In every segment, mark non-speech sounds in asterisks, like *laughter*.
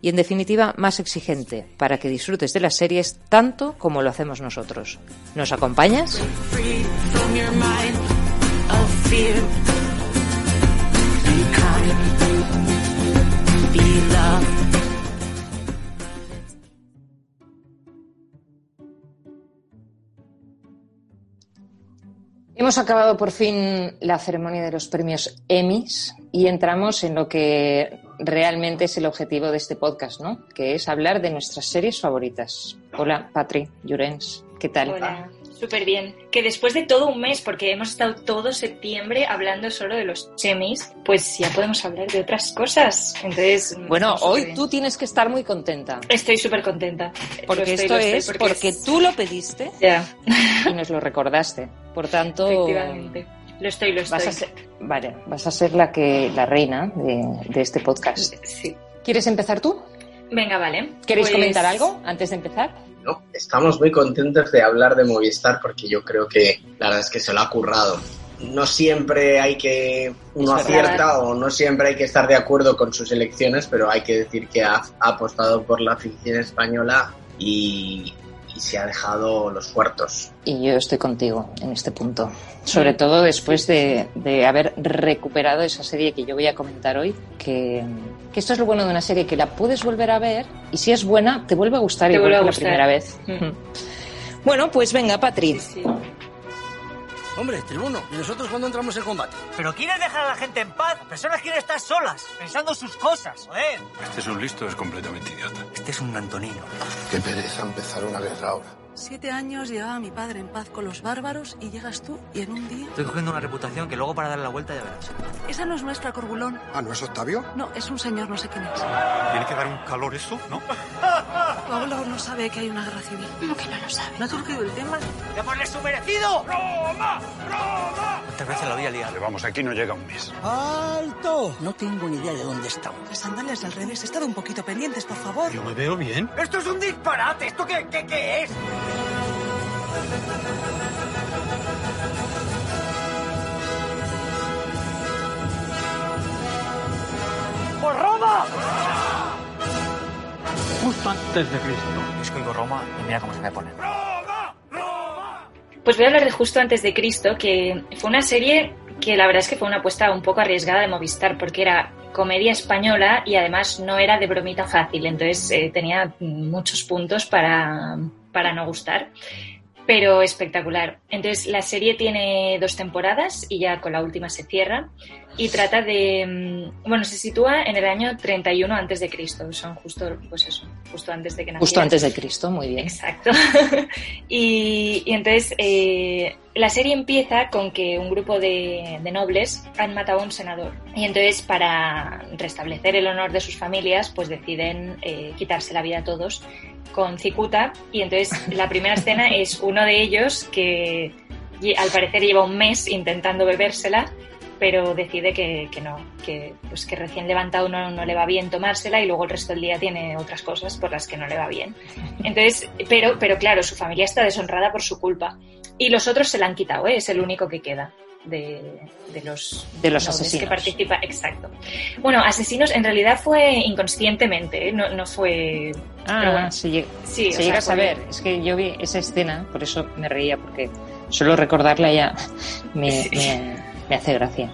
y en definitiva más exigente para que disfrutes de las series tanto como lo hacemos nosotros. ¿Nos acompañas? Hemos acabado por fin la ceremonia de los premios Emmys y entramos en lo que realmente es el objetivo de este podcast, ¿no? Que es hablar de nuestras series favoritas. Hola, Patri, Llorens, ¿qué tal? Hola, súper bien. Que después de todo un mes, porque hemos estado todo septiembre hablando solo de los Emmys, pues ya podemos hablar de otras cosas. Entonces, bueno, hoy tú tienes que estar muy contenta. Estoy súper contenta. Porque esto es porque, tú lo pediste y nos lo recordaste. Por tanto, Efectivamente. Lo estoy, lo estoy. Vas a ser, vale, vas a ser la que la reina de, este podcast. Sí. ¿Quieres empezar tú? Venga, vale. ¿Queréis Pues- comentar algo antes de empezar? No, estamos muy contentos de hablar de Movistar porque yo creo que la verdad es que se lo ha currado. No siempre hay que uno Es verdad. acierta o no siempre hay que estar de acuerdo con sus elecciones, pero hay que decir que ha, ha apostado por la ficción española y, y se ha dejado los huertos. Y yo estoy contigo en este punto. Sobre todo después de, de haber recuperado esa serie que yo voy a comentar hoy, que, que esto es lo bueno de una serie, que la puedes volver a ver y si es buena, te vuelve a gustar Te igual vuelve a que la primera vez. Mm. Bueno, pues venga, Patri. Sí, sí. Hombre, tribuno, ¿y nosotros cuándo entramos en combate? ¿Pero quieres dejar a la gente en paz? Personas quieren estar solas, pensando sus cosas, joder. Este es un listo, es completamente idiota. Este es un Antonino. Qué pereza empezar una guerra ahora. Siete años llevaba mi padre en paz con los bárbaros y llegas tú y en un día... Estoy cogiendo una reputación que luego para darle la vuelta ya verás. Esa no es nuestra, Corbulón. Ah, ¿no es Octavio? No, es un señor, no sé quién es. Tiene que dar un calor eso, ¿no? Tu abuelo no sabe que hay una guerra civil. ¿Cómo que no lo sabe? ¿No ha surgido el tema? ¡Démosle su merecido! ¡Roma! ¡Roma! ¿Cuántas veces la voy a liar? Pero vamos, aquí no llega un mes. ¡Alto! No tengo ni idea de dónde estamos. Las sandalias al revés. Estad un poquito pendientes, por favor. Yo me veo bien. ¡Esto es un disparate! ¿Esto qué, qué, qué es? ¡Por Roma! justo antes de Cristo. Es que oigo Roma y mira cómo se me pone. Pues voy a hablar de Justo antes de Cristo, que fue una serie que la verdad es que fue una apuesta un poco arriesgada de Movistar, porque era comedia española y además no era de bromita fácil, entonces eh, tenía muchos puntos para, para no gustar, pero espectacular. Entonces la serie tiene dos temporadas y ya con la última se cierra y trata de, mm, bueno, se sitúa en el año 31 antes de Cristo, son justo, pues eso, justo antes de que naciera. Justo antes de Cristo, muy bien. Exacto. *laughs* y, y entonces eh, la serie empieza con que un grupo de, de nobles han matado a un senador. Y entonces para restablecer el honor de sus familias, pues deciden eh, quitarse la vida a todos con cicuta. Y entonces la primera escena es uno de ellos que al parecer lleva un mes intentando bebérsela pero decide que, que no, que, pues que recién levantado no, no le va bien tomársela y luego el resto del día tiene otras cosas por las que no le va bien. Entonces, pero, pero claro, su familia está deshonrada por su culpa. Y los otros se la han quitado, ¿eh? es el único que queda. De, de los, De los asesinos. que participa, exacto. Bueno, asesinos en realidad fue inconscientemente, ¿eh? no, no fue. Ah, pero bueno, se, lleg- sí, se sea, llega a fue- saber. Es que yo vi esa escena, por eso me reía, porque solo recordarla ya *laughs* me, Sí. me- me hace gracia.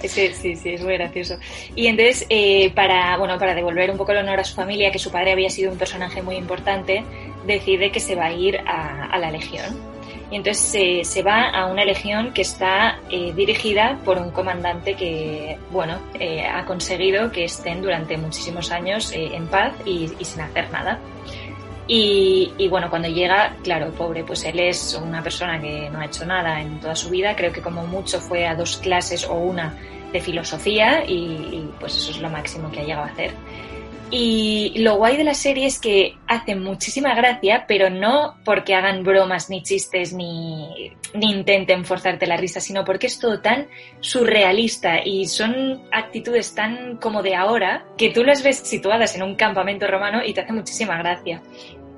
Que sí, sí, es muy gracioso. Y entonces, eh, para, bueno, para devolver un poco el honor a su familia, que su padre había sido un personaje muy importante, decide que se va a ir a, a la Legión. Y entonces se, se va a una legión que está eh, dirigida por un comandante que, bueno, eh, ha conseguido que estén durante muchísimos años eh, en paz y, y sin hacer nada. Y, y, bueno, cuando llega, claro, pobre, pues él es una persona que no ha hecho nada en toda su vida, creo que como mucho fue a dos clases o una de filosofía y, y, pues eso es lo máximo que ha llegado a hacer. Y lo guay de la serie es que hace muchísima gracia, pero no porque hagan bromas ni chistes ni, ni intenten forzarte la risa, sino porque es todo tan surrealista y son actitudes tan como de ahora que tú las ves situadas en un campamento romano y te hace muchísima gracia.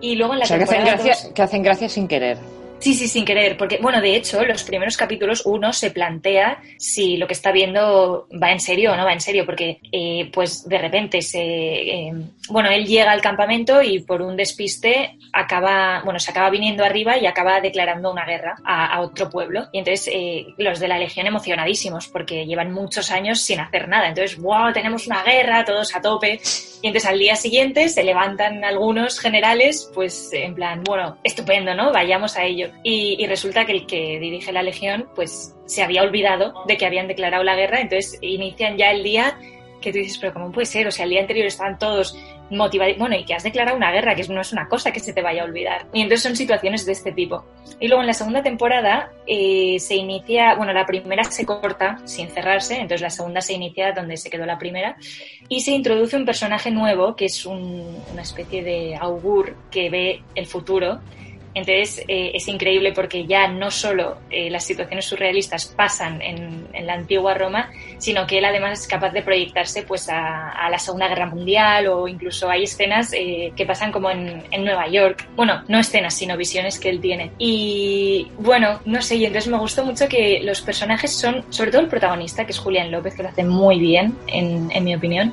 Y luego en la O sea, que hacen, temporada gracia, dos- que hacen gracia sin querer. Sí, sí, sin querer, porque, bueno, de hecho, los primeros capítulos uno se plantea si lo que está viendo va en serio o no va en serio, porque, eh, pues, de repente se, eh, bueno, él llega al campamento y por un despiste acaba, bueno, se acaba viniendo arriba y acaba declarando una guerra a, a otro pueblo. Y entonces, eh, los de la Legión emocionadísimos, porque llevan muchos años sin hacer nada. Entonces, wow, tenemos una guerra, todos a tope. Y entonces al día siguiente se levantan algunos generales, pues en plan, bueno, estupendo, ¿no? Vayamos a ello. Y, resulta que el que dirige la legión, pues se había olvidado de que habían declarado la guerra, entonces inician ya el día que tú dices, pero ¿cómo puede ser? O sea, el día anterior estaban todos motivados, bueno, y que has declarado una guerra, que no es una cosa que se te vaya a olvidar. Y entonces son situaciones de este tipo. Y luego en la segunda temporada eh, se inicia, bueno, la primera se corta sin cerrarse, entonces la segunda se inicia donde se quedó la primera, y se introduce un personaje nuevo que es un- una especie de augur que ve el futuro. Entonces eh, es increíble porque ya no solo eh, las situaciones surrealistas pasan en, la antigua Roma, sino que él además es capaz de proyectarse pues a, a la Segunda Guerra Mundial o incluso hay escenas eh, que pasan como en, en Nueva York. Bueno, no escenas, sino visiones que él tiene. Y bueno, no sé, y entonces me gustó mucho que los personajes son, sobre todo el protagonista, que es Julián López, que lo hace muy bien, en, en mi opinión,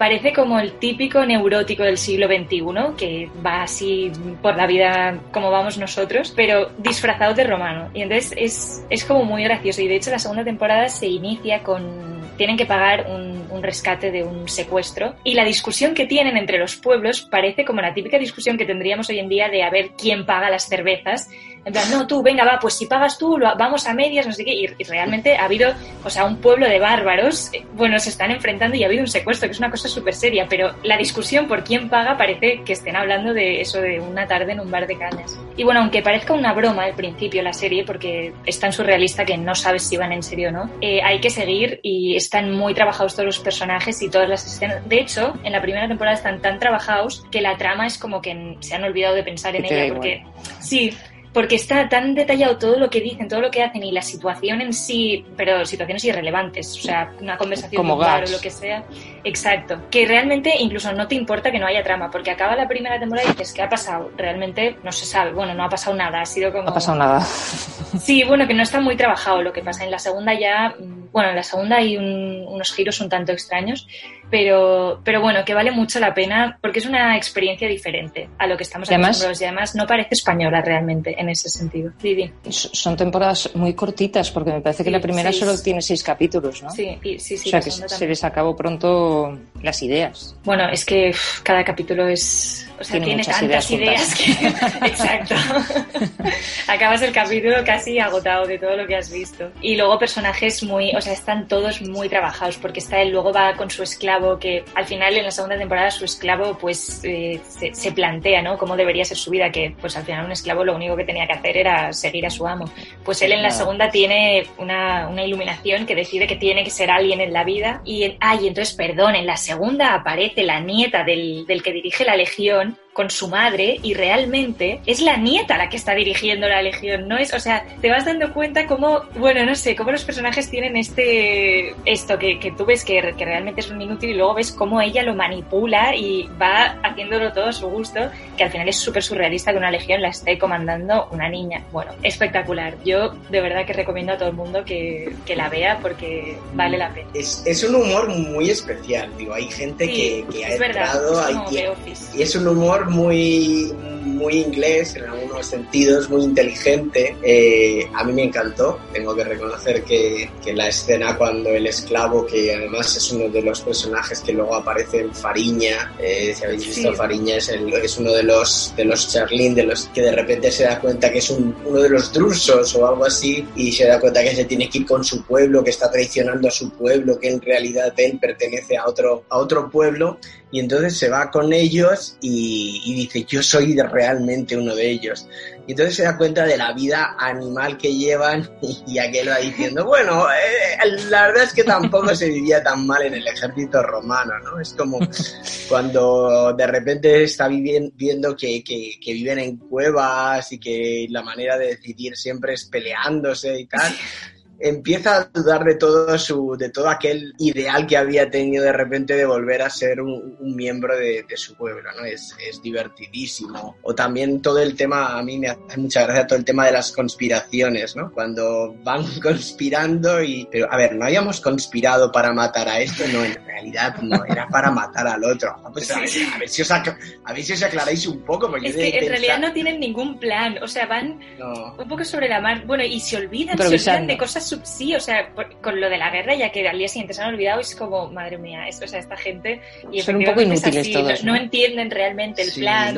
parece como el típico neurótico del siglo XXI, que va así por la vida como vamos nosotros, pero disfrazado de romano. Y entonces es, es como muy gracioso. Y de hecho la segunda temporada se inicia con... Tienen que pagar un, un rescate de un secuestro. Y la discusión que tienen entre los pueblos parece como la típica discusión que tendríamos hoy en día de a ver quién paga las cervezas. En plan, no, tú, venga, va, pues si pagas tú, lo, vamos a medias, no sé qué. Y, y realmente ha habido, o sea, un pueblo de bárbaros, eh, bueno, se están enfrentando y ha habido un secuestro, que es una cosa súper seria, pero la discusión por quién paga parece que estén hablando de eso, de una tarde en un bar de cañas. Y bueno, aunque parezca una broma al principio la serie, porque es tan surrealista que no sabes si van en serio o no, eh, hay que seguir y están muy trabajados todos los personajes y todas las escenas. De hecho, en la primera temporada están tan trabajados que la trama es como que se han olvidado de pensar en ella, porque sí, porque está tan detallado todo lo que dicen, todo lo que hacen y la situación en sí, pero situaciones irrelevantes, o sea, una conversación Como o lo que sea. Exacto. Que realmente incluso no te importa que no haya trama, porque acaba la primera temporada y dices, ¿qué ha pasado? Realmente no se sabe. Bueno, no ha pasado nada, ha sido como... No ha pasado nada. Sí, bueno, que no está muy trabajado lo que pasa. En la segunda ya, mm, bueno, en la segunda hay un- unos giros un tanto extraños, pero, pero bueno, que vale mucho la pena porque es una experiencia diferente a lo que estamos acostumbrados y además no parece española realmente en ese sentido. Vivi. Son temporadas muy cortitas, porque me parece que Sí, la primera seis. solo tiene seis capítulos, ¿no? Sí, sí, sí. o sea que se también. les acabó pronto las ideas. Bueno, es que cada capítulo es. O sea, Tiene tiene, tantas ideas ideas, que. *laughs* Exacto. *laughs* Acabas el capítulo casi agotado de todo lo que has visto. Y luego personajes muy. O sea, están todos muy trabajados, porque está él, luego va con su esclavo, que al final en la segunda temporada su esclavo, pues eh, se, se plantea, ¿no? Cómo debería ser su vida, que pues al final un esclavo lo único que tenía que hacer era seguir a su amo. Pues él en la Nada. segunda tiene una, una iluminación que decide que tiene que ser alguien en la vida. Y, en, ay, entonces, perdón, en la segunda aparece la nieta del, del que dirige la legión con su madre y realmente es la nieta la que está dirigiendo la legión, no es, o sea, te vas dando cuenta cómo, bueno, no sé, cómo los personajes tienen este, esto que, que tú ves que, que realmente es un inútil y luego ves cómo ella lo manipula y va haciéndolo todo a su gusto, que al final es súper surrealista que una legión la esté comandando una niña. Bueno, espectacular. Yo de verdad que recomiendo a todo el mundo que, que la vea porque vale la pena. Es, es un humor muy especial, digo, hay gente Sí, que, que ha es verdad, entrado, es hay como Office. y es un humor muy, muy inglés en algunos sentidos, muy inteligente. Eh, a mí me encantó. Tengo que reconocer que, que la escena cuando el esclavo, que además es uno de los personajes que luego aparece en Fariña, eh, si habéis visto Sí. Fariña, es, el- es uno de los, de los Charlín, de los que de repente se da cuenta que es un- uno de los drusos o algo así, y se da cuenta que se tiene que ir con su pueblo, que está traicionando a su pueblo, que en realidad él pertenece a otro, a otro pueblo y entonces se va con ellos y, y dice yo soy realmente uno de ellos. Y entonces se da cuenta de la vida animal que llevan *laughs* y aquel va diciendo, bueno, eh, la verdad es que tampoco se vivía tan mal en el ejército romano, ¿no? Es como cuando de repente está viendo que, que, que viven en cuevas y que la manera de decidir siempre es peleándose y tal empieza a dudar de todo su, de todo aquel ideal que había tenido de repente de volver a ser un, miembro de, su pueblo, ¿no? Es, es, divertidísimo. O también todo el tema, a mí me hace mucha gracia todo el tema de las conspiraciones, ¿no? Cuando van *laughs* conspirando y, pero a ver, no habíamos conspirado para matar a este, no, en realidad no, era para matar al otro. Pues a, ver, si os a ver si os aclaráis un poco. Porque es que en realidad no tienen ningún plan, o sea, van un poco sobre la mar, bueno, y se olvidan, se olvidan de cosas sí, o sea, con lo de la guerra, ya que al día siguiente se han olvidado, es como, madre mía, o sea, esta gente. Y Son un poco inútiles todos. ¿no? entienden realmente el plan.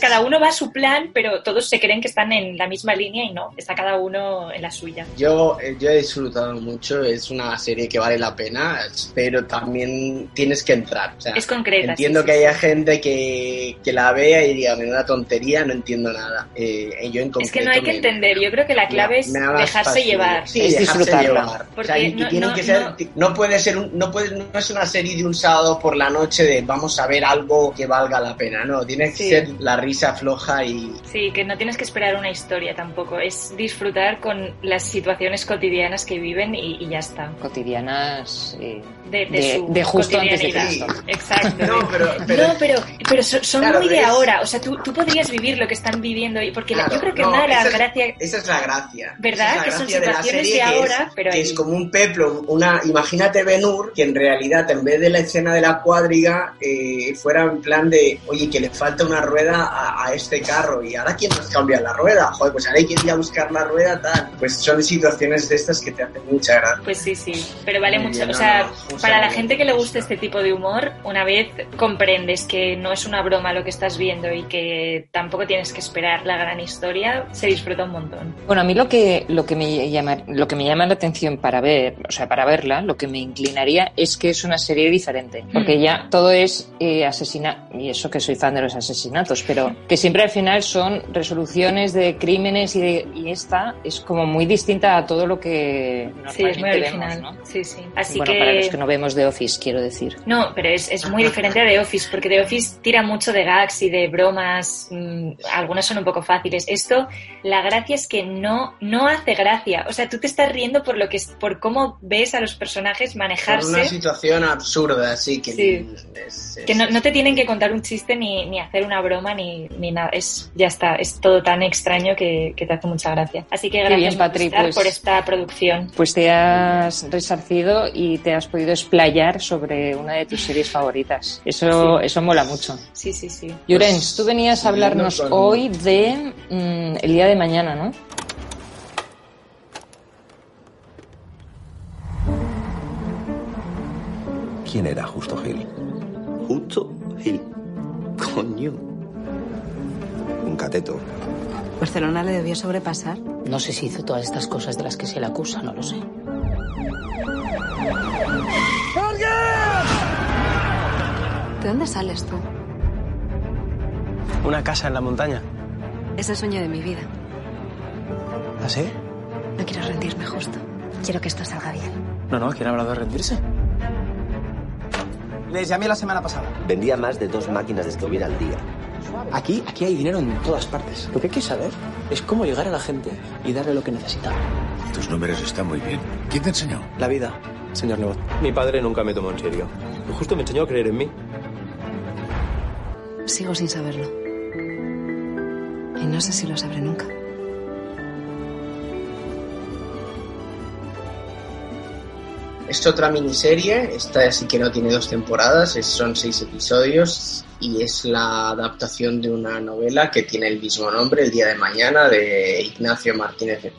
Cada uno va a su plan, pero todos se creen que están en la misma línea y no, está cada uno en la suya. Yo, eh, yo he disfrutado mucho, es una serie que vale la pena, pero también tienes que entrar. es concreta. Entiendo que haya gente que, que, la vea y diga, una tontería, no entiendo nada. Eh, yo en es que no hay que entender, yo creo que la clave es dejarse llevar. Sí, disfrutarla. no, que ser, no, puede ser, un, no puede, no es una serie de un sábado por la noche de vamos a ver algo que valga la pena, no, tiene que ser la risa floja y... Sí, que no tienes que esperar una historia tampoco, es disfrutar con las situaciones cotidianas que viven y, ya está. Cotidianas eh, de, justo antes de Cristo. Exacto. No, pero, pero, pero, son, muy de ahora, o sea, tú, tú podrías vivir lo que están viviendo, y porque yo creo que una de las gracias... Esa es la gracia. ¿Verdad? que son situaciones de, ahora, pero es como un peplo, una, imagínate Benur, que en realidad en vez de la escena de la cuadriga eh, fuera en plan de, oye, que le falta una rueda a, este carro y ahora quién nos cambia la rueda, joder, pues ahora hay que ir a buscar la rueda, tal. Pues son situaciones de estas que te hacen mucha gracia. Pues sí, sí, pero vale mucho, o sea, para la gente que le guste este tipo de humor, una vez comprendes que no es una broma lo que estás viendo y que tampoco tienes que esperar la gran historia, se disfruta un montón. Bueno, a mí lo que, lo que me llama, lo que me llama la atención para ver, o sea, para verla, lo que me inclinaría es que es una serie diferente, porque mm. ya todo es eh, asesinato, y eso que soy fan de los asesinatos, pero que siempre al final son resoluciones de crímenes y, y esta es como muy distinta a todo lo que normalmente sí, es muy original. ¿no? Sí, sí. Así bueno, para los que no vemos The Office, quiero decir. No, pero es, es muy diferente a The Office, porque The Office tira mucho de gags y de bromas, mm, algunas son un poco fáciles. Esto, la gracia es que no, no hace gracia, o sea, tú te estás riendo por lo que por cómo ves a los personajes manejarse. Por una situación absurda, así que. que no, te tienen que contar un chiste ni, ni hacer una broma ni, ni, nada. Es, ya está, es todo tan extraño que, que te hace mucha gracia. Así que gracias pues por esta producción. Pues te has resarcido y te has podido explayar sobre una de tus series favoritas. Eso, eso mola mucho. Sí, sí, sí. Llorens, tú venías a hablarnos hoy de mm, el día de mañana, ¿no? ¿Quién era Justo Gil? Justo Gil. Coño. Un cateto. ¿Barcelona le debió sobrepasar? No sé si hizo todas estas cosas de las que se le acusa, no lo sé. ¿De dónde sales tú? Una casa en la montaña. Es el sueño de mi vida. ¿Ah, sí? No quiero rendirme justo. Quiero que esto salga bien. No, no, ¿quién ha hablado de rendirse? Les llamé la semana pasada. Vendía más de dos máquinas de escribir al día. Aquí, aquí hay dinero en todas partes. Lo que hay que saber es cómo llegar a la gente y darle lo que necesita. Tus números están muy bien. ¿Quién te enseñó? La vida, señor Nebot. Mi padre nunca me tomó en serio. Justo me enseñó a creer en mí. Sigo sin saberlo. Y no sé si lo sabré nunca. Es otra miniserie, esta sí que no tiene dos temporadas, son seis episodios y es la adaptación de una novela que tiene el mismo nombre, El Día de Mañana, de Ignacio Martínez de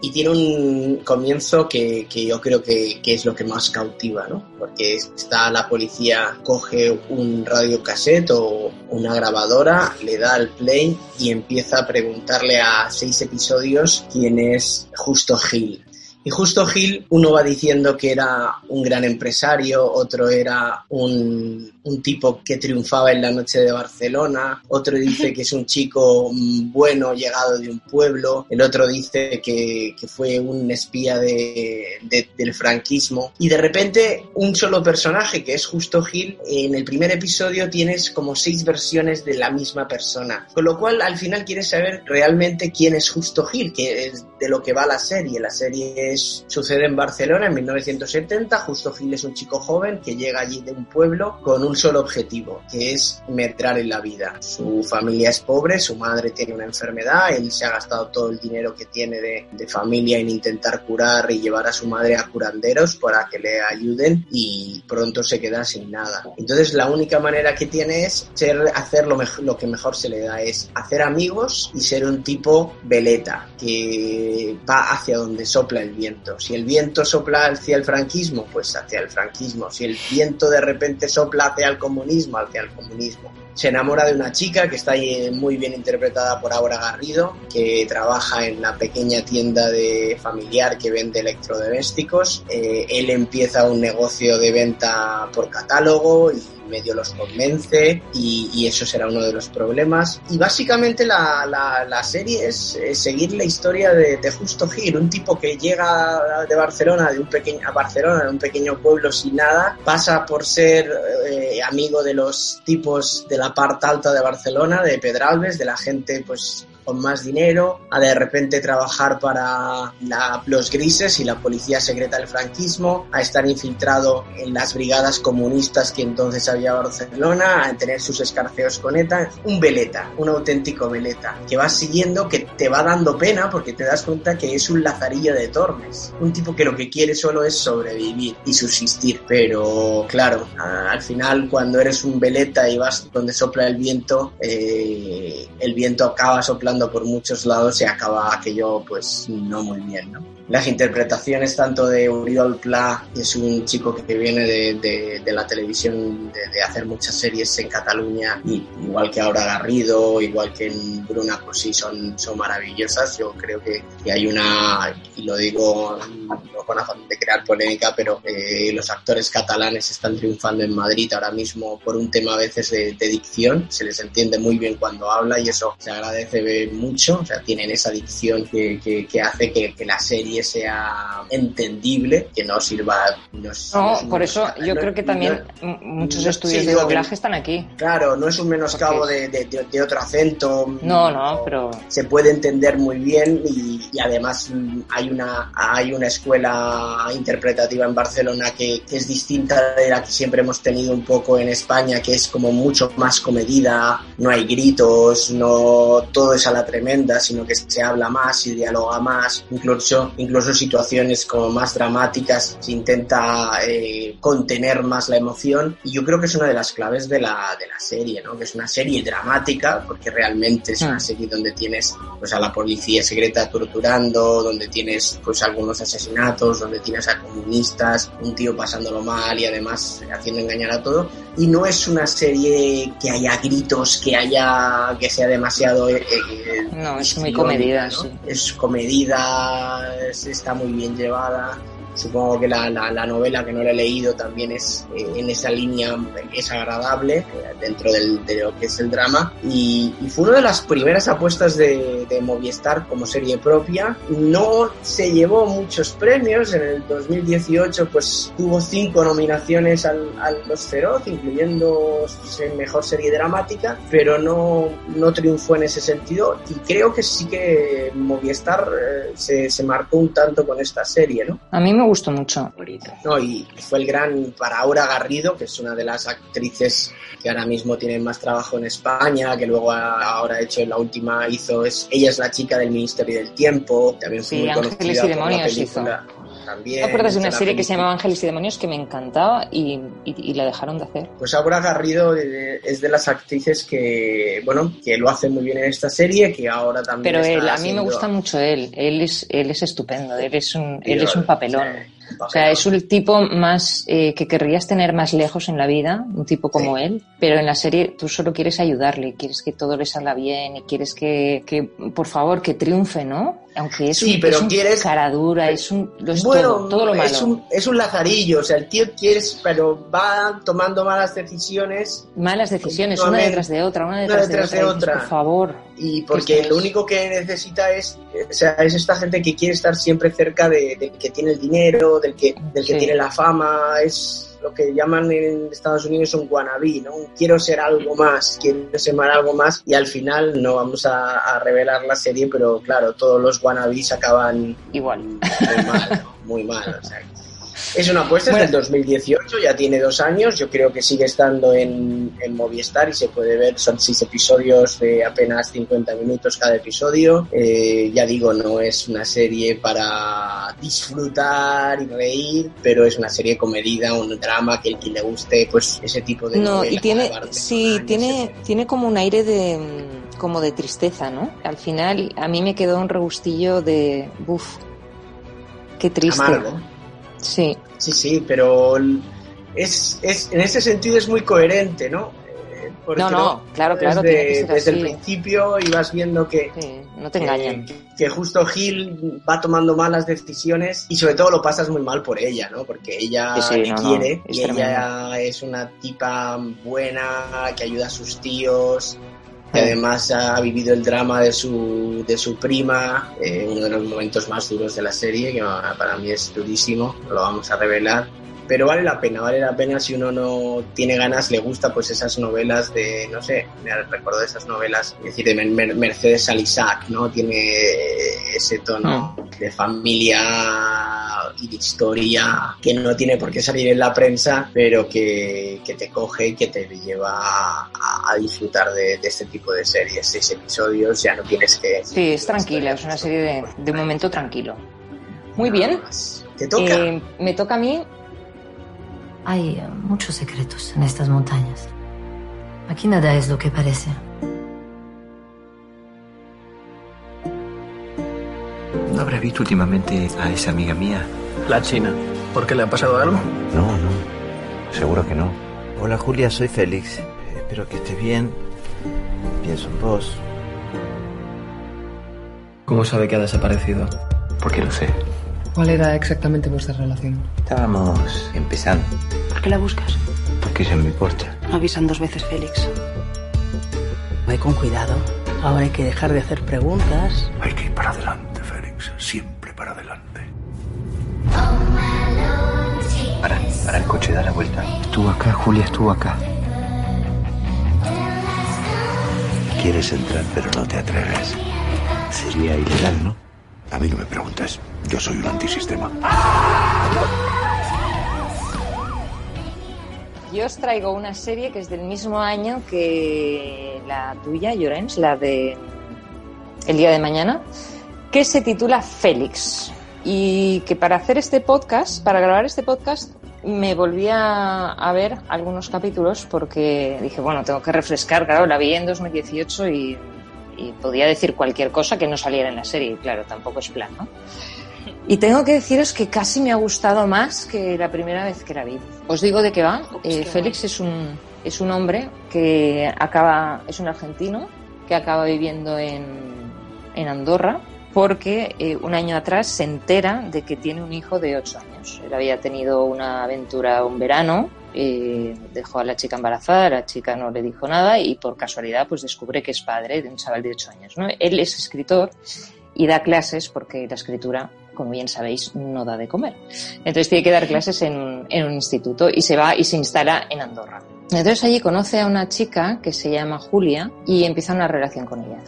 y tiene un comienzo que, que yo creo que, que, es lo que más cautiva, ¿no? Porque está la policía, coge un radiocassette o una grabadora, le da al play y empieza a preguntarle a seis episodios quién es Justo Gil Y justo Gil, uno va diciendo que era un gran empresario, otro era un, un tipo que triunfaba en la noche de Barcelona, otro dice *laughs* que es un chico bueno llegado de un pueblo, el otro dice que, que fue un espía de, de- del franquismo. Y de repente un solo personaje, que es justo Gil, en el primer episodio tienes como seis versiones de la misma persona. Con lo cual al final quieres saber realmente quién es justo Gil, que es de lo que va la serie. La serie sucede en Barcelona en 1970. Justo Gil es un chico joven que llega allí de un pueblo con un solo objetivo, que es medrar en la vida. Su familia es pobre, su madre tiene una enfermedad, él se ha gastado todo el dinero que tiene de, de familia en intentar curar y llevar a su madre a curanderos para que le ayuden y pronto se queda sin nada. Entonces la única manera que tiene es ser, hacer lo, lo que mejor se le da, es hacer amigos y ser un tipo veleta, que va hacia donde sopla el viento. Si el viento sopla hacia el franquismo, pues hacia el franquismo. Si el viento de repente sopla hacia el comunismo, hacia el comunismo. Se enamora de una chica que está eh, muy bien interpretada por Aura Garrido, que trabaja en la pequeña tienda de familiar que vende electrodomésticos. Eh, él empieza un negocio de venta por catálogo y medio los convence y, eso será uno de los problemas. Y básicamente la, la- serie es eh, seguir la historia de, de Justo Gil, un tipo que llega de Barcelona, de un pequeño, a Barcelona, de un pequeño pueblo sin nada, pasa por ser eh, amigo de los tipos de la parte alta de Barcelona, de Pedralbes, de la gente pues con más dinero, a de repente trabajar para la- los grises y la policía secreta del franquismo, a estar infiltrado en las brigadas comunistas que entonces había Barcelona, a tener sus escarceos con ETA, un veleta, un auténtico veleta, que vas siguiendo, que te va dando pena porque te das cuenta que es un lazarillo de Tormes, un tipo que lo que quiere solo es sobrevivir y subsistir, pero claro, al final cuando eres un veleta y vas donde sopla el viento, eh, el viento acaba soplando por muchos lados y acaba aquello pues no muy bien, ¿no? Las interpretaciones tanto de Uriol Pla, que es un chico que viene de, de- de la televisión, de, de hacer muchas series en Cataluña, y, igual que ahora Garrido, igual que en Bruna, pues sí, son, son maravillosas. Yo creo que, que hay una, y lo digo con afán de crear polémica, pero eh, los actores catalanes están triunfando en Madrid ahora mismo por un tema a veces de, de dicción, se les entiende muy bien cuando habla y eso se agradece mucho, o sea, tienen esa dicción que, que, que hace que, que la serie sea entendible, que no sirva... No, no No, por eso menoscabo, yo no- creo que no- también m- muchos no- estudios sí, de doblaje están aquí. Claro, no es un menoscabo de, de, de- otro acento. No, no, pero Se puede entender muy bien y, y además hay una, hay una escuela interpretativa en Barcelona que, que es distinta de la que siempre hemos tenido un poco en España, que es como mucho más comedida, no hay gritos, no todo es a la tremenda, sino que se habla más y dialoga más, incluso, incluso situaciones como más dramáticas, se intenta eh, contener más la emoción y yo creo que es una de las claves de la, de la serie, ¿no? que es una serie dramática, porque realmente es una Mm. serie donde tienes pues, a la policía secreta torturando, donde tienes pues algunos asesinatos, donde tienes a comunistas, un tío pasándolo mal y además haciendo engañar a todo. Y no es una serie que haya gritos, que haya que sea demasiado eh, eh, no, es muy comedida, ¿no? sí. Es comedida, es- está muy bien llevada. Supongo que la, la- la novela que no la he leído también es eh, en esa línea, es agradable eh, dentro del- de lo que es el drama. Y, y fue una de las primeras apuestas de, de Movistar como serie propia. No se llevó muchos premios. En el 2018 pues tuvo cinco nominaciones al, a los Feroz, incluyendo mejor serie dramática, pero no, no triunfó en ese sentido. Y creo que sí que Movistar eh, se, se marcó un tanto con esta serie, ¿no? A mí me gustó mucho. No, y fue el gran para Aura Garrido, que es una de las actrices que ahora mismo tienen más trabajo en España, que luego ha- ahora ha hecho la última hizo es ella es la chica del Ministerio del Tiempo, también fue Sí, muy Ángeles conocida y por la película. También, ¿Te acuerdas de una serie que se película. llamaba Ángeles y Demonios que me encantaba y, y- y la dejaron de hacer? Pues Aura Garrido eh, es de las actrices que, bueno, que lo hace muy bien en esta serie, que ahora también Pero él, a mí me gusta mucho él. Él es, él es estupendo. Él es un, Sí, él es un sí. papelón. O sea, es un tipo más eh, que querrías tener más lejos en la vida, un tipo como él, pero en la serie tú solo quieres ayudarle, quieres que todo le salga bien y quieres que, que por favor, que triunfe, ¿no? Aunque es Sí, un, pero es un quieres- cara dura, es un, es bueno, todo, todo lo malo. Es un, es un lazarillo, o sea, el tío quiere, pero va tomando malas decisiones Malas decisiones, una detrás de otra, una detrás, de, otra. dices. Por favor. Y porque lo único que necesita es, o sea, es esta gente que quiere estar siempre cerca de- del que tiene el dinero, del que, del que Sí. tiene la fama, es lo que llaman en Estados Unidos un wannabe, ¿no? Quiero ser algo más, quiero ser algo más y al final no vamos a, a revelar la serie, pero claro, todos los wannabes acaban igual, muy mal, ¿no? muy mal, o sea, es una apuesta, Bueno. es del 2018, ya tiene dos años, yo creo que sigue estando en, en Movistar y se puede ver, son seis episodios de apenas 50 minutos cada episodio. Eh, ya digo, no es una serie para disfrutar y reír, pero es una serie comedida, un drama que el que le guste, pues ese tipo de No, y tiene, sí, tiene, tiene como un aire de, como de tristeza, ¿no? Al final a mí me quedó un regustillo de, buf, qué triste. Amargo. Sí. Sí, sí, pero es, es, en ese sentido es muy coherente, ¿no? Eh, porque No, no, claro, claro, Desde, tiene que ser desde el principio ibas viendo que, no te engañan. que, que justo Gil va tomando malas decisiones y sobre todo lo pasas muy mal por ella, ¿no? Porque ella Sí, sí, le no, quiere y ella es una tipa buena que ayuda a sus tíos. Que además ha vivido el drama de su, de su prima, eh, uno de los momentos más duros de la serie, que para mí es durísimo, no lo vamos a revelar. Pero vale la pena, vale la pena si uno no tiene ganas, le gusta pues esas novelas de, no sé, me recuerdo de esas novelas, es decir, de Mer- Mer- Mercedes Salisac, ¿no? Tiene ese tono de familia y de historia que no tiene por qué salir en la prensa, pero que, que te coge y que te lleva a, a disfrutar de, de este tipo de series. Seis episodios, ya no tienes que... Sí, es tranquila, es una serie de, de un momento tranquilo. Muy bien. Te toca. Eh, me toca a mí. Hay eh, muchos secretos en estas montañas. Aquí nada es lo que parece. ¿No habrá visto últimamente a esa amiga mía? La China. ¿Por qué le ha pasado algo? No, no. Seguro que no. Hola Julia, soy Félix. Espero que estés bien. Pienso en vos. ¿Cómo sabe que ha desaparecido? Porque lo sé. ¿Cuál era exactamente vuestra relación? Estábamos empezando. ¿Por qué la buscas? Porque ella me importa. No avisan dos veces, Félix. Ve con cuidado. Ahora hay que dejar de hacer preguntas. Hay que ir para adelante, Félix. Siempre Para, el coche, da la vuelta. Estuvo acá, Julia, estuvo acá. Quieres entrar, pero no te atreves. Sería ilegal, ¿no? A mí no me preguntes. Yo soy un antisistema. Yo os traigo una serie que es del mismo año que la tuya, Llorens, la de El día de mañana, que se titula Félix. Y que para hacer este podcast, para grabar este podcast, me volví a, a ver algunos capítulos porque dije, bueno, tengo que refrescar, claro, la vi en 2018 y, y podía decir cualquier cosa que no saliera en la serie, y claro, tampoco es plan, ¿no? Y tengo que deciros que casi me ha gustado más que la primera vez que la vi. Os digo de qué va. Eh, Félix es un, es un hombre que acaba, es un argentino que acaba viviendo en, en Andorra porque eh, un año atrás se entera de que tiene un hijo de 8 años. Él había tenido una aventura un verano, eh, dejó a la chica embarazada, la chica no le dijo nada y por casualidad pues descubre que es padre de un chaval de 8 años. ¿no? Él es escritor y da clases porque la escritura, como bien sabéis, no da de comer. Entonces tiene que dar clases en, en un instituto y se va y se instala en Andorra. Entonces allí conoce a una chica que se llama Julia y empieza una relación con ella.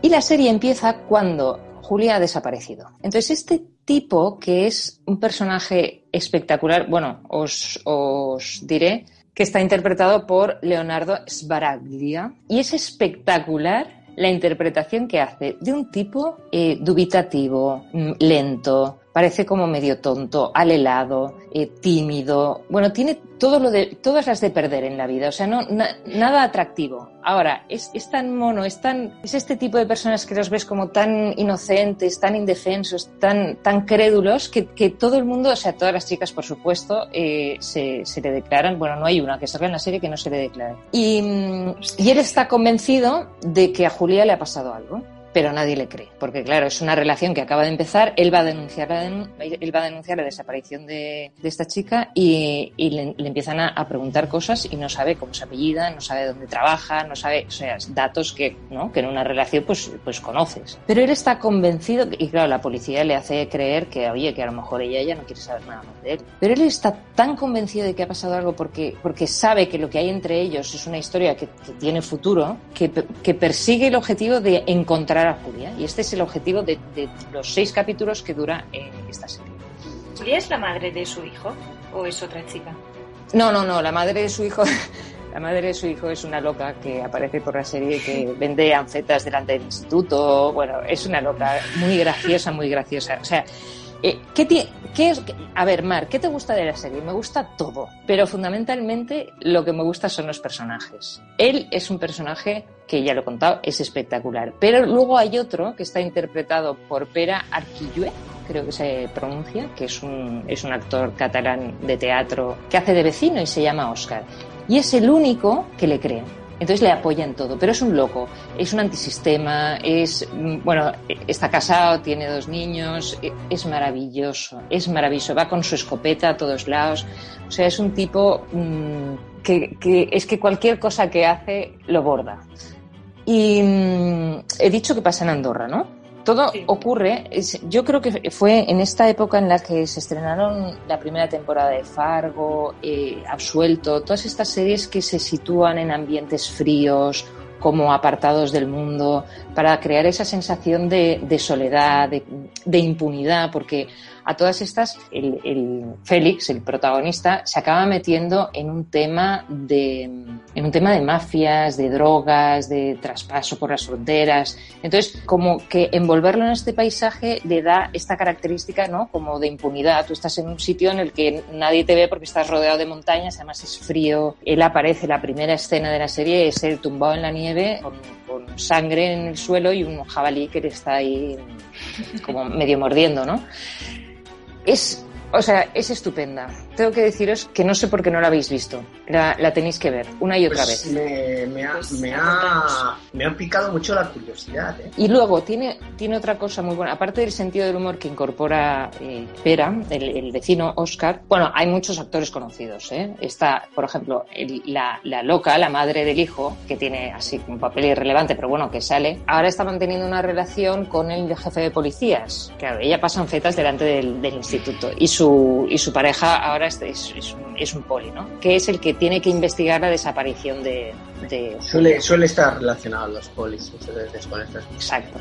Y la serie empieza cuando Julia ha desaparecido. Entonces este tipo, que es un personaje espectacular, bueno, os, os diré que está interpretado por Leonardo Sbaraglia y es espectacular la interpretación que hace de un tipo eh, dubitativo, mm, lento, parece como medio tonto, alelado, eh, tímido. Bueno, tiene todo lo de, todas las de perder en la vida, o sea, no, nada atractivo. Ahora, es, es, tan mono, es, tan, es este tipo de personas que los ves como tan inocentes, tan indefensos, tan, tan crédulos, que, que todo el mundo, o sea, todas las chicas, por supuesto, eh, se, se, le declaran, bueno, no hay una que salga en la serie que no se le declare. Y, y él está convencido de que a Julia le ha pasado algo pero nadie le cree, porque claro, es una relación que acaba de empezar, él va a denunciar la, él va a denunciar la desaparición de, de esta chica y, y le, le, empiezan a, a, preguntar cosas y no sabe cómo se apellida, no sabe dónde trabaja, no sabe, o sea, datos que, ¿no? que en una relación pues, pues conoces. Pero él está convencido, y claro, la policía le hace creer que, oye, que a lo mejor ella ya no quiere saber nada más de él. Pero él está tan convencido de que ha pasado algo porque, porque sabe que lo que hay entre ellos es una historia que, que tiene futuro, que, que persigue el objetivo de encontrar a Julia. Y este es el objetivo de, de los seis capítulos que dura eh, esta serie. ¿Julia es la madre de su hijo o es otra chica? No, no, no, la madre de su hijo. *laughs* La madre de su hijo es una loca que aparece por la serie que *laughs* vende anfetas delante del instituto. Bueno, es una loca, muy graciosa, muy graciosa. O sea, eh, ¿qué, qué a ver, Mar, ¿qué te gusta de la serie? Me gusta todo, pero fundamentalmente lo que me gusta son los personajes. Él es un personaje que ya lo he contado, es espectacular. Pero luego hay otro que está interpretado por Pera Arquillue, creo que se pronuncia, que es un, es un actor catalán de teatro que hace de vecino y se llama Oscar. Y es el único que le cree. Entonces le apoya en todo, pero es un loco, es un antisistema, es, bueno, está casado, tiene dos niños, es maravilloso, es maravilloso, va con su escopeta a todos lados, o sea, es un tipo mmm, que, es que cualquier cosa que hace lo borda. Y mmm, he dicho que pasa en Andorra, ¿no? Todo sí. ocurre, yo creo que fue en esta época en la que se estrenaron la primera temporada de Fargo, eh, Absuelto, todas estas series que se sitúan en ambientes fríos, como apartados del mundo, para crear esa sensación de, de soledad, de, de, impunidad, porque a todas estas el, el, Félix, el protagonista, se acaba metiendo en un tema de en un tema de mafias, de drogas, de traspaso por las fronteras. Entonces, como que envolverlo en este paisaje le da esta característica, ¿no? Como de impunidad. Tú estás en un sitio en el que nadie te ve porque estás rodeado de montañas, además es frío. Él aparece, la primera escena de la serie es él tumbado en la nieve con, con sangre en el suelo y un jabalí que le está ahí como medio mordiendo, ¿no? Es, o sea, es estupenda. Tengo que deciros que no sé por qué no la habéis visto. La, la tenéis que ver una y otra pues vez. Me, me, ha, me, ha, me, ha, picado mucho la curiosidad. ¿eh? Y luego tiene, tiene otra cosa muy buena. Aparte del sentido del humor que incorpora eh, Pera, el, el, vecino Oscar, bueno, hay muchos actores conocidos. ¿eh? Está, por ejemplo, el, la, la, loca, la madre del hijo, que tiene así un papel irrelevante, pero bueno, que sale. Ahora está manteniendo una relación con el jefe de policías. Claro, ella pasa en fetas delante del, del instituto. Y su, y su pareja ahora es, es, es, un, es un poli, ¿no? Que es el que tiene que investigar la desaparición de... de... Suele, suele estar relacionado a los polis muchas veces con estas Exacto.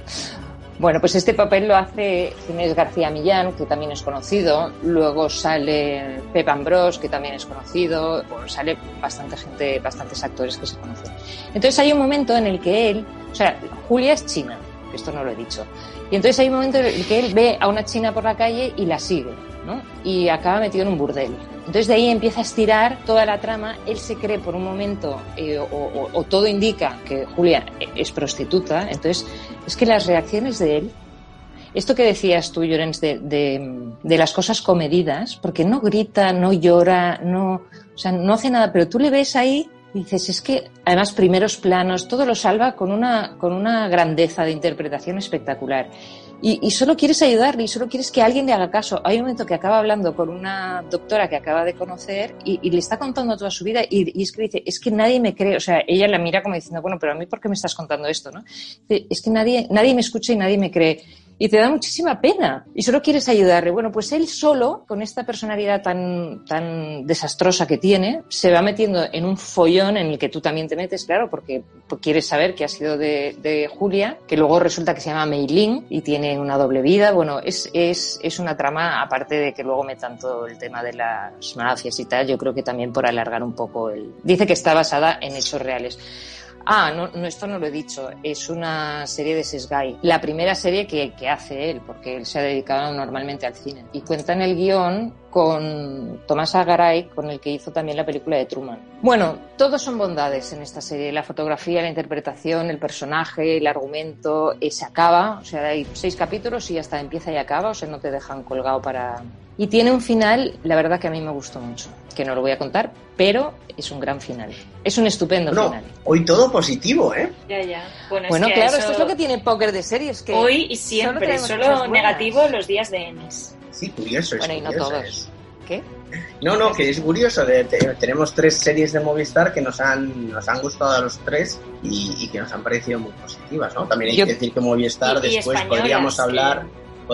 Bueno, pues este papel lo hace Ginés García Millán, que también es conocido. Luego sale Pep Ambrós, que también es conocido. Bueno, sale bastante gente, bastantes actores que se conocen. Entonces hay un momento en el que él, o sea, Julia es china, esto no lo he dicho. Y entonces hay un momento en el que él ve a una china por la calle y la sigue, ¿no? Y acaba metido en un burdel. Entonces de ahí empieza a estirar toda la trama. Él se cree por un momento, eh, o, o, o, todo indica que Julia es prostituta. Entonces es que las reacciones de él, esto que decías tú, Llorens, de, de, de, las cosas comedidas, porque no grita, no llora, no, o sea, no hace nada, pero tú le ves ahí dices, es que además primeros planos, todo lo salva con una, con una grandeza de interpretación espectacular. Y, y, solo quieres ayudarle y solo quieres que alguien le haga caso. Hay un momento que acaba hablando con una doctora que acaba de conocer y, le está contando toda su vida y, y, es que dice, es que nadie me cree, o sea, ella la mira como diciendo, bueno, pero a mí ¿por qué me estás contando esto? ¿no? Dice, es que nadie, nadie me escucha y nadie me cree y te da muchísima pena y solo quieres ayudarle. Bueno, pues él solo, con esta personalidad tan, tan desastrosa que tiene, se va metiendo en un follón en el que tú también te metes, claro, porque quieres saber qué ha sido de, Julia, que luego resulta que se llama Mei Ling y tiene una doble vida. Bueno, es, es, es una trama, aparte de que luego metan todo el tema de las mafias y tal, yo creo que también por alargar un poco el... Dice que está basada en hechos reales. Ah, no, no, esto no lo he dicho. Es una serie de Sesgay. La primera serie que, que hace él, porque él se ha dedicado normalmente al cine. Y cuenta en el guion con Tomás Agaray, con el que hizo también la película de Truman. Bueno, todos son bondades en esta serie. La fotografía, la interpretación, el personaje, el argumento. eh, se acaba, o sea, hay seis capítulos y hasta empieza y acaba, o sea, no te dejan colgado para... Y tiene un final, la verdad que a mí me gustó mucho, que no lo voy a contar, pero es un gran final. Es un estupendo No, final. hoy todo positivo, ¿eh? Ya, ya. Bueno, Bueno, es que claro, eso- esto es lo que tiene póker de series, que Hoy y solo siempre, solo, buenas. negativo los días de Enes. Sí, curioso. es Bueno, y no todos. es. ¿Qué? No, no, que es curioso. de- te- tenemos tres series de Movistar que nos han, nos han gustado a los tres y, y que nos han parecido muy positivas, ¿no? También hay Yo- que decir que Movistar Y- después podríamos que- hablar,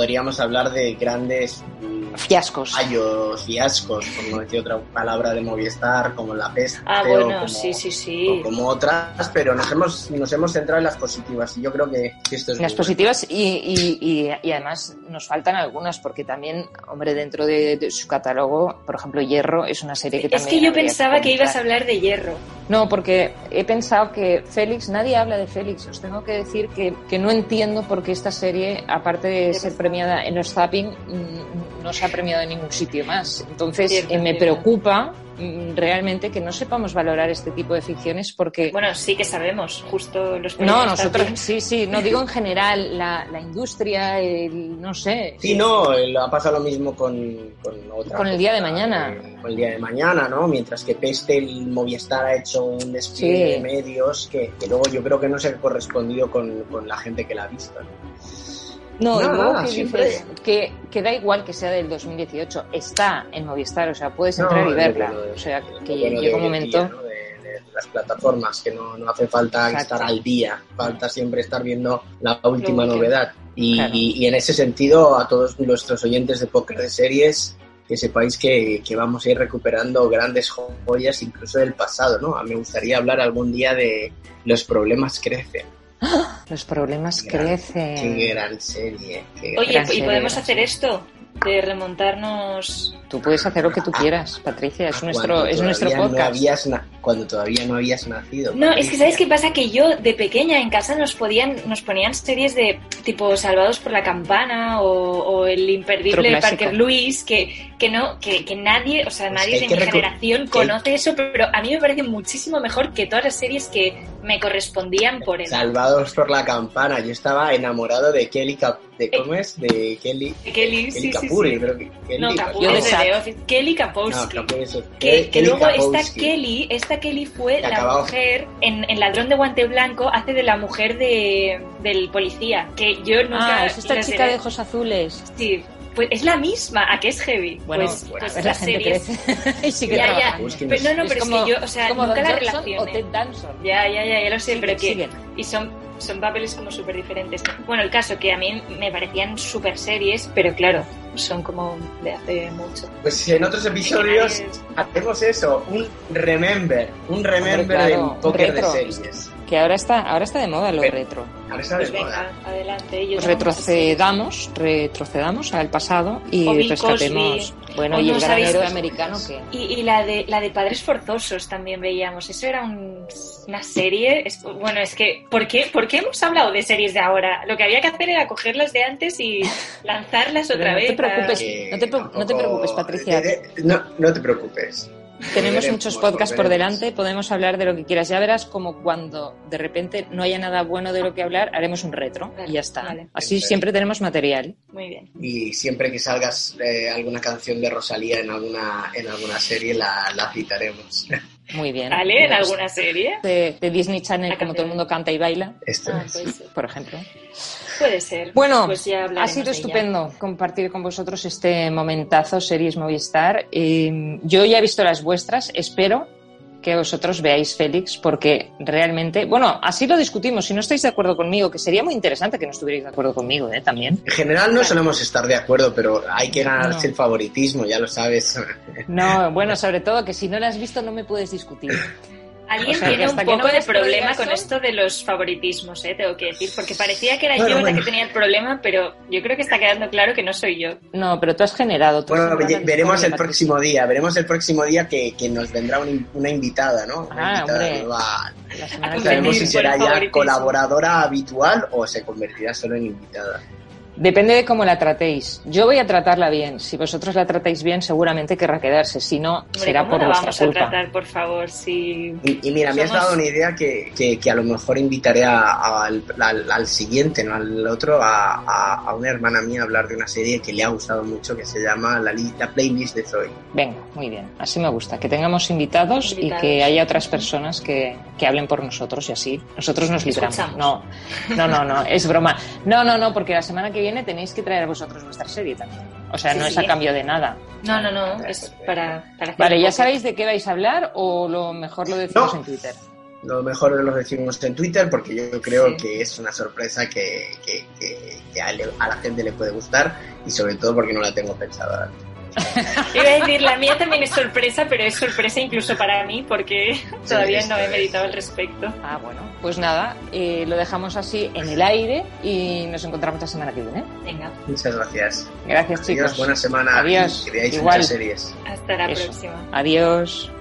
podríamos hablar de grandes mm, Fiascos. fallos, fiascos, por no decir otra palabra de Movistar, como La Peste Ah, o bueno, como, sí, sí, sí. o como otras, pero nos hemos, nos hemos centrado en las positivas y yo creo que esto es Las muy positivas y, y- y- y además nos faltan algunas porque también, hombre, dentro de, de su catálogo, por ejemplo, Hierro es una serie que Es también... que yo pensaba que ibas a hablar de hierro. No, porque he pensado que Félix, nadie habla de Félix. Os tengo que decir que, que no entiendo por qué esta serie, aparte de ser premiada en los Zapping, mm, no se ha premiado en ningún sitio más. Entonces, Cierto, eh, me cierto. preocupa mm, realmente que no sepamos valorar este tipo de ficciones porque... Bueno, sí que sabemos, justo los no, nosotros, Zapping. sí, sí, no digo en general, la, la industria, el, no sé. Sí, no, ha pasado lo mismo con, con otra. Con el día de mañana. eh, Con el día de mañana, ¿no? Mientras que Peste, el Movistar ha hecho un despliegue Sí. de medios que, que luego yo creo que no se ha correspondido con, con la gente que la ha visto. ¿no? No, y luego que siempre- dices que, que da igual que sea del 2018, está en Movistar, o sea, puedes No, entrar y es lo verla. de- O sea, que llega un momento. día, ¿no? de, las plataformas, que no, no hace falta Exacto. estar al día, falta siempre estar viendo la última que- novedad. Y, Claro. y- y en ese sentido, a todos nuestros oyentes de Póker de Series, que sepáis que, que vamos a ir recuperando grandes joyas incluso del pasado, ¿no? Me gustaría hablar algún día de Los problemas crecen. Los problemas Gran- crecen. Qué gran serie. qué gran Oye, Gran ¿y serie, podemos hacer serie. esto? De remontarnos... Tú puedes hacer lo que tú quieras, Patricia, es nuestro, Cuando es nuestro no podcast. na- cuando todavía no habías nacido. No, es que. ¿sabes qué pasa? Que yo de pequeña en casa nos podían, nos ponían series de tipo Salvados por la Campana o, o el imperdible. Parker Lewis, que, que no, que, que nadie, o sea, Pues nadie de mi generación conoce eso, pero a mí me parece muchísimo mejor que todas las series que me correspondían por él. Salvados por la campana. Yo estaba enamorado de Kelly Cap de ¿cómo es? De Kelly, Kelly, Kelly sí, sí, Kapuri, sí. creo que Kelly No, de es de Office. Kelly No, Kapowski. Kapuri es otro. que, que Kelly luego esta Kapowski. Kelly, esta Kelly fue Que la acababa- mujer en, en Ladrón de Guante Blanco, hace de la mujer de, del policía. Que yo nunca. Ah, es esta chica de ojos azules. Sí, pues es la misma, a que es heavy. Bueno, pues, bueno, pues la gente series- crece *laughs* y sigue Ya, ya. Busquen Pero no, no, Es pero como- es que yo, o sea, como nunca Don la o Ted Danson. Ya, ya, ya, ya lo sé, Siguen, pero que. siguen. Y son, son papeles como súper diferentes. Bueno, el caso que a mí me parecían súper series, pero claro, son como de hace mucho. Pues en otros episodios hacemos eso, un remember, un remember Hombre, claro, del póker de series. Que ahora está, ahora está de moda lo Pero- retro. Ahora está Pues de moda. venga, adelante. Yo Pues retrocedamos, retrocedamos al pasado y rescatemos. Cosby. Bueno, y el gran héroe americano que. Y, y la de la de Padres Forzosos también veíamos. Eso era un- una serie. es- bueno, es que ¿por qué, ¿por qué hemos hablado de series de ahora? Lo que había que hacer era cogerlas de antes y *laughs* lanzarlas otra no te vez. para- preocupes. No te no te preocupes, Patricia. de- de- no, no te preocupes. Tenemos muchos podcasts por delante, podemos hablar de lo que quieras. Ya verás como cuando de repente no haya nada bueno de lo que hablar, haremos un retro y ya está. Vale. Así siempre tenemos material. Muy bien. Y siempre que salgas eh, alguna canción de Rosalía en alguna, en alguna serie, la, la citaremos. Muy bien. ¿Vale? ¿En Pues, alguna serie? De, de Disney Channel, como todo el mundo canta y baila, Esto Ah, es. puede ser. por ejemplo. Puede ser. Bueno, Pues ya ha sido estupendo compartir con vosotros este momentazo Series Movistar. Eh, yo ya he visto las vuestras, espero que vosotros veáis Félix, porque realmente, bueno, así lo discutimos. Si no estáis de acuerdo conmigo, que sería muy interesante que no estuvierais de acuerdo conmigo, ¿eh? También. En general no solemos estar de acuerdo, pero hay que ganarse No. el favoritismo, ya lo sabes. No, *laughs* bueno, sobre todo que si no la has visto no me puedes discutir. Alguien O sea, que tiene un no poco de problema con esto de los favoritismos, ¿eh? tengo que decir, porque parecía que era Bueno, yo la que tenía el problema, pero yo creo que está quedando claro que no soy yo. No, pero tú has generado. tú has Bueno, veremos el próximo día, veremos el próximo día que, que nos vendrá una, in- una invitada, ¿no? Una Ah, invitada nueva que Sabemos si será ya colaboradora habitual o se convertirá solo en invitada. Depende de cómo la tratéis. Yo voy a tratarla bien. Si vosotros la tratáis bien, seguramente querrá quedarse. Si no, Hombre, será ¿cómo por la vuestra vamos a culpa. tratar, por favor? Si... Y, y mira, me has Somos- dado una idea que, que- que a lo mejor invitaré a- al, al- al siguiente, no al otro, a, a- a una hermana mía a hablar de una serie que le ha gustado mucho, que se llama La, li- la Playlist de Zoe. Venga, muy bien. Así me gusta. Que tengamos invitados, Invitados. y que haya otras personas que, que hablen por nosotros y así. Nosotros nos libramos. Escuchamos. No, no, no, no, es broma. No, no, no, porque la semana que viene tenéis que traer vosotros vuestra serie también. O sea, Sí, no es sí. a cambio de nada. No, no, no, es para, para hacer Vale, ¿ya sabéis de qué vais a hablar o lo mejor lo decimos No. en Twitter? Lo mejor lo decimos en Twitter porque yo creo Sí. que es una sorpresa que, que- que- que a, le- a la gente le puede gustar y sobre todo porque no la tengo pensada. *laughs* Iba a decir, la mía también es sorpresa, pero es sorpresa incluso para mí porque todavía no he es. meditado al respecto. Ah, bueno. Pues nada, eh, lo dejamos así en el aire y nos encontramos la semana que viene. Venga, Muchas gracias. Gracias, Adiós, chicos. buena semana Adiós. y que veáis Igual. muchas series. hasta la Eso. próxima. Adiós.